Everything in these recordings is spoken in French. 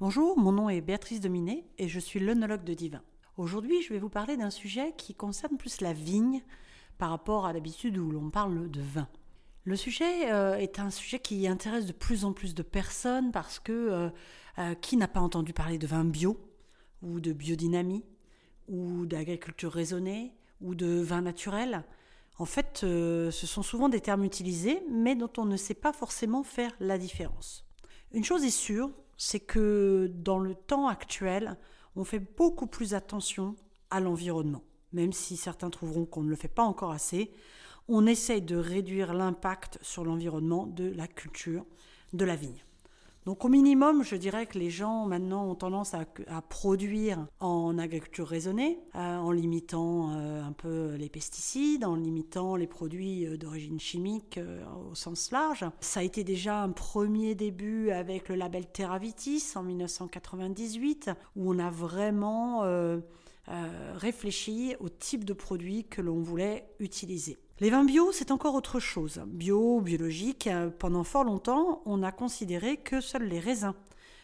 Bonjour, mon nom est Béatrice Dominé et je suis l'œnologue de Divin. Aujourd'hui, je vais vous parler d'un sujet qui concerne plus la vigne par rapport à l'habitude où l'on parle de vin. Le sujet euh, est un sujet qui intéresse de plus en plus de personnes parce que euh, euh, qui n'a pas entendu parler de vin bio ou de biodynamie ou d'agriculture raisonnée ou de vin naturel En fait, ce sont souvent des termes utilisés mais dont on ne sait pas forcément faire la différence. Une chose est sûre, c'est que dans le temps actuel, on fait beaucoup plus attention à l'environnement. Même si certains trouveront qu'on ne le fait pas encore assez, on essaye de réduire l'impact sur l'environnement de la culture de la vigne. Donc au minimum, je dirais que les gens maintenant ont tendance à, produire en agriculture raisonnée, euh, en limitant euh, un peu les pesticides, en limitant les produits euh, d'origine chimique au sens large. Ça a été déjà un premier début avec le label Terravitis en 1998, où on a vraiment réfléchi au type de produits que l'on voulait utiliser. Les vins bio, c'est encore autre chose. Bio, biologique, euh, pendant fort longtemps, on a considéré que seuls les raisins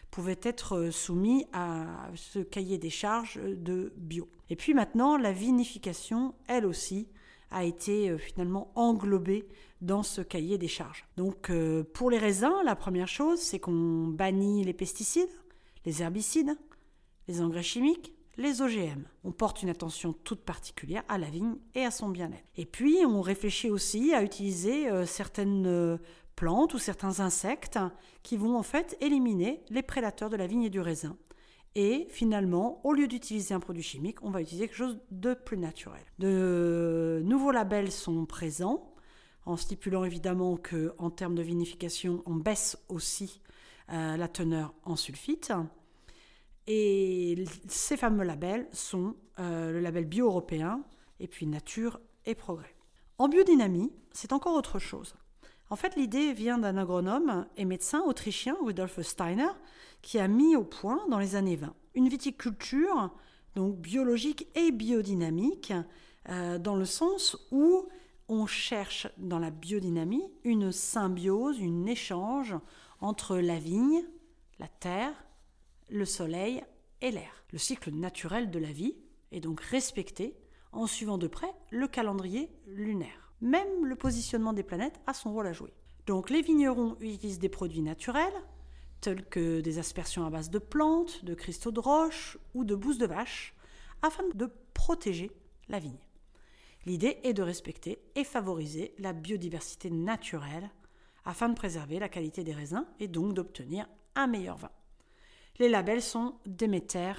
pouvaient être euh, soumis à ce cahier des charges de bio. Et puis maintenant, la vinification, elle aussi, a été euh, finalement englobée dans ce cahier des charges. Donc pour les raisins, la première chose, c'est qu'on bannit les pesticides, les herbicides, les engrais chimiques, les OGM. On porte une attention toute particulière à la vigne et à son bien-être. Et puis, on réfléchit aussi à utiliser euh, certaines euh, plantes ou certains insectes qui vont en fait éliminer les prédateurs de la vigne et du raisin. Et finalement, au lieu d'utiliser un produit chimique, on va utiliser quelque chose de plus naturel. De nouveaux labels sont présents, en stipulant évidemment qu'en termes de vinification, on baisse aussi euh, la teneur en sulfite. Et ces fameux labels sont euh, le label bio-européen et puis nature et progrès. En biodynamie, c'est encore autre chose. En fait, l'idée vient d'un agronome et médecin autrichien, Rudolf Steiner, qui a mis au point dans les années 20 une viticulture donc biologique et biodynamique, euh, dans le sens où on cherche dans la biodynamie une symbiose, un échange entre la vigne, la terre le soleil et l'air. Le cycle naturel de la vie est donc respecté en suivant de près le calendrier lunaire. Même le positionnement des planètes a son rôle à jouer. Donc les vignerons utilisent des produits naturels, tels que des aspersions à base de plantes, de cristaux de roche ou de bouse de vache, afin de protéger la vigne. L'idée est de respecter et favoriser la biodiversité naturelle afin de préserver la qualité des raisins et donc d'obtenir un meilleur vin. Les labels sont Déméter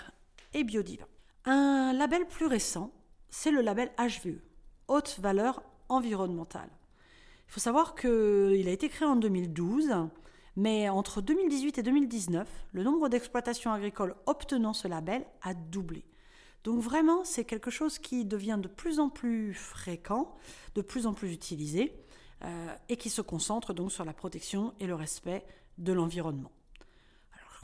et Biodiva. Un label plus récent, c'est le label HVE, Haute Valeur Environnementale. Il faut savoir qu'il a été créé en 2012, mais entre 2018 et 2019, le nombre d'exploitations agricoles obtenant ce label a doublé. Donc vraiment, c'est quelque chose qui devient de plus en plus fréquent, de plus en plus utilisé, euh, et qui se concentre donc sur la protection et le respect de l'environnement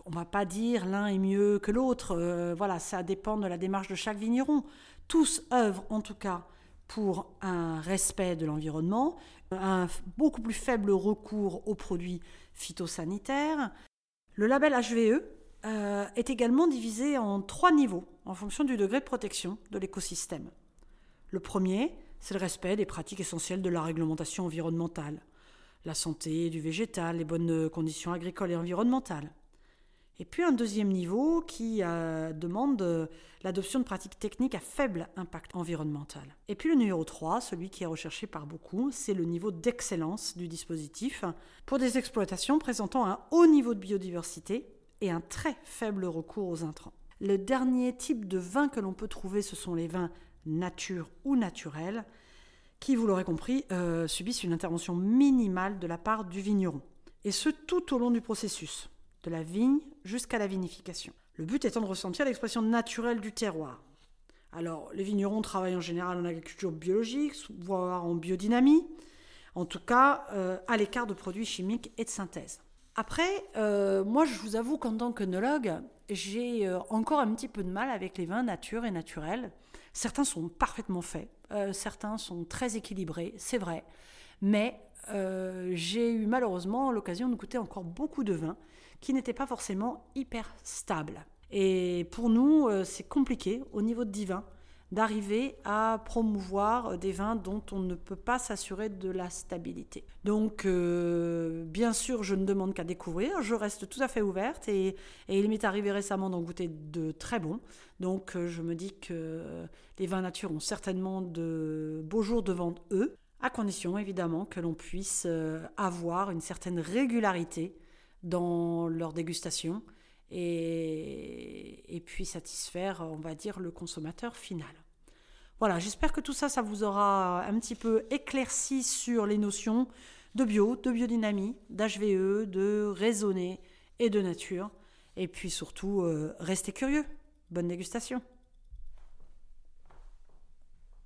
on va pas dire l'un est mieux que l'autre. Euh, voilà, ça dépend de la démarche de chaque vigneron. Tous œuvrent en tout cas pour un respect de l'environnement, un beaucoup plus faible recours aux produits phytosanitaires. Le label HVE euh, est également divisé en trois niveaux en fonction du degré de protection de l'écosystème. Le premier, c'est le respect des pratiques essentielles de la réglementation environnementale, la santé du végétal, les bonnes conditions agricoles et environnementales. Et puis un deuxième niveau qui euh, demande euh, l'adoption de pratiques techniques à faible impact environnemental. Et puis le numéro 3, celui qui est recherché par beaucoup, c'est le niveau d'excellence du dispositif pour des exploitations présentant un haut niveau de biodiversité et un très faible recours aux intrants. Le dernier type de vin que l'on peut trouver, ce sont les vins nature ou naturels, qui, vous l'aurez compris, euh, subissent une intervention minimale de la part du vigneron. Et ce, tout au long du processus de la vigne jusqu'à la vinification. Le but étant de ressentir l'expression naturelle du terroir. Alors, les vignerons travaillent en général en agriculture biologique, voire en biodynamie, en tout cas euh, à l'écart de produits chimiques et de synthèse. Après, euh, moi je vous avoue qu'en tant qu'œnologue, j'ai euh, encore un petit peu de mal avec les vins nature et naturels. Certains sont parfaitement faits, certains sont très équilibrés, c'est vrai, mais j'ai eu malheureusement l'occasion de goûter encore beaucoup de vins qui n'étaient pas forcément hyper stables. Et pour nous, euh, c'est compliqué au niveau de divin d'arriver à promouvoir des vins dont on ne peut pas s'assurer de la stabilité. Donc, euh, bien sûr, je ne demande qu'à découvrir, je reste tout à fait ouverte et, il m'est arrivé récemment d'en goûter de très bons. Donc, euh, je me dis que les vins nature ont certainement de beaux jours devant eux, à condition évidemment que l'on puisse euh, avoir une certaine régularité dans leur dégustation et, puis satisfaire, on va dire, le consommateur final. Voilà, j'espère que tout ça, ça vous aura un petit peu éclairci sur les notions de bio, de biodynamie, d'HVE, de raisonner et de nature. Et puis surtout, euh, restez curieux. Bonne dégustation.